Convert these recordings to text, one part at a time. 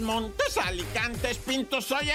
Montes, Montes, Alicantes, Pintos. Oye,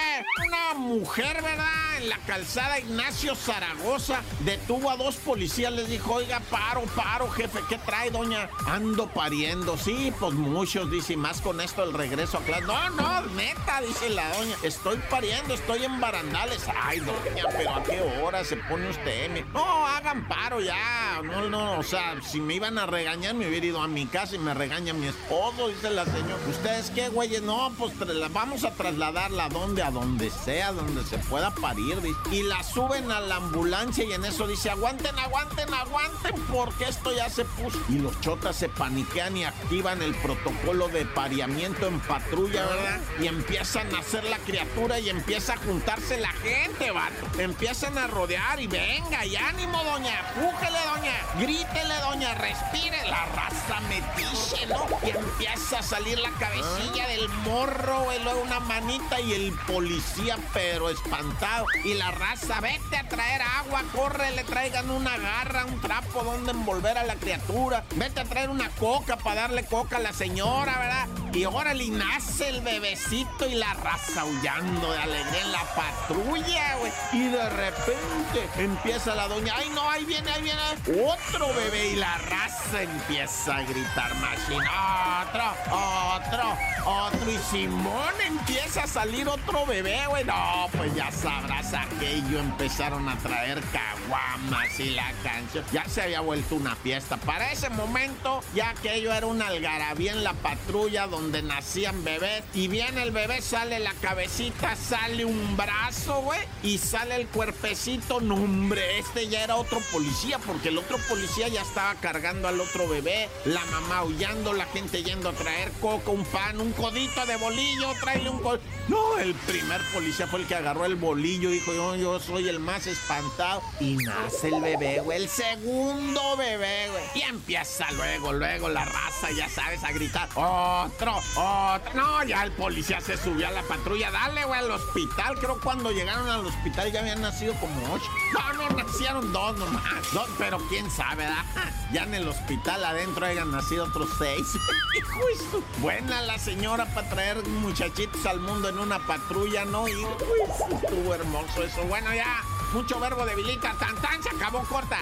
una mujer, ¿verdad? En la calzada Ignacio Zaragoza detuvo a dos policías. Les dijo, oiga, paro, paro, jefe. ¿Qué trae, doña? Ando pariendo. Sí, pues muchos, dice, más con esto el regreso a clase. No, no, neta, dice la doña. Estoy pariendo, estoy en barandales. Ay, doña, pero ¿a qué hora se pone usted? M? No, hagan paro ya. No, no, o sea, si me iban a regañar, me hubiera ido a mi casa y me regaña mi esposo, dice la señora. ¿Ustedes qué, güeyes? No, pues vamos a trasladarla a donde, a donde sea, donde se pueda parir. Y la suben a la ambulancia y en eso dice, aguanten, aguanten, aguanten, porque esto ya se puso. Y los chotas se paniquean y activan el protocolo de pariamiento en patrulla, ¿verdad? Y empiezan a hacer la criatura y empieza a juntarse la gente, vato. Empiezan a rodear y venga, y ánimo, doña, pújele, doña, grítele, doña, respire. La metiche, ¿no? Y empieza a salir la cabecilla del morro, y luego una manita y el policía, pero espantado. Y la raza, vete a traer agua, corre, le traigan una garra, un trapo donde envolver a la criatura. Vete a traer una coca para darle coca a la señora, ¿verdad? Y órale, y nace el bebecito y la raza aullando de alegría en la patrulla, güey. Y de repente empieza la doña, ay no, ahí viene, ahí viene otro bebé y la raza empieza a gritar, machina, otro, otro, otro. Y Simón empieza a salir otro bebé, güey. No, pues ya sabrás aquello. Empezaron a traer caguamas y la canción. Ya se había vuelto una fiesta. Para ese momento, ya aquello era una algarabía en la patrulla donde nacían bebés. Y viene el bebé, sale la cabecita, sale un brazo, güey. Y sale el cuerpecito. No, hombre, este ya era otro policía, porque el otro policía ya estaba cargando al otro bebé. La mamá aullando, la gente yendo traer coco, un pan, un codito de bolillo, tráele un codito. No, el primer policía fue el que agarró el bolillo dijo, yo, yo soy el más espantado. Y nace el bebé, güey, el segundo bebé, güey. Y empieza luego, luego la raza, ya sabes, a gritar, otro, otro. No, ya el policía se subió a la patrulla, dale, güey, al hospital. Creo cuando llegaron al hospital ya habían nacido como ocho. No, no, nacieron dos nomás. Dos, pero quién sabe, ¿verdad? Ya en el hospital adentro hayan nacido otros seis. Hijo Buena la señora para traer muchachitos al mundo en una patrulla, ¿no? Y estuvo hermoso eso. Bueno, ya, mucho verbo debilita. Tan, tan, se acabó corta.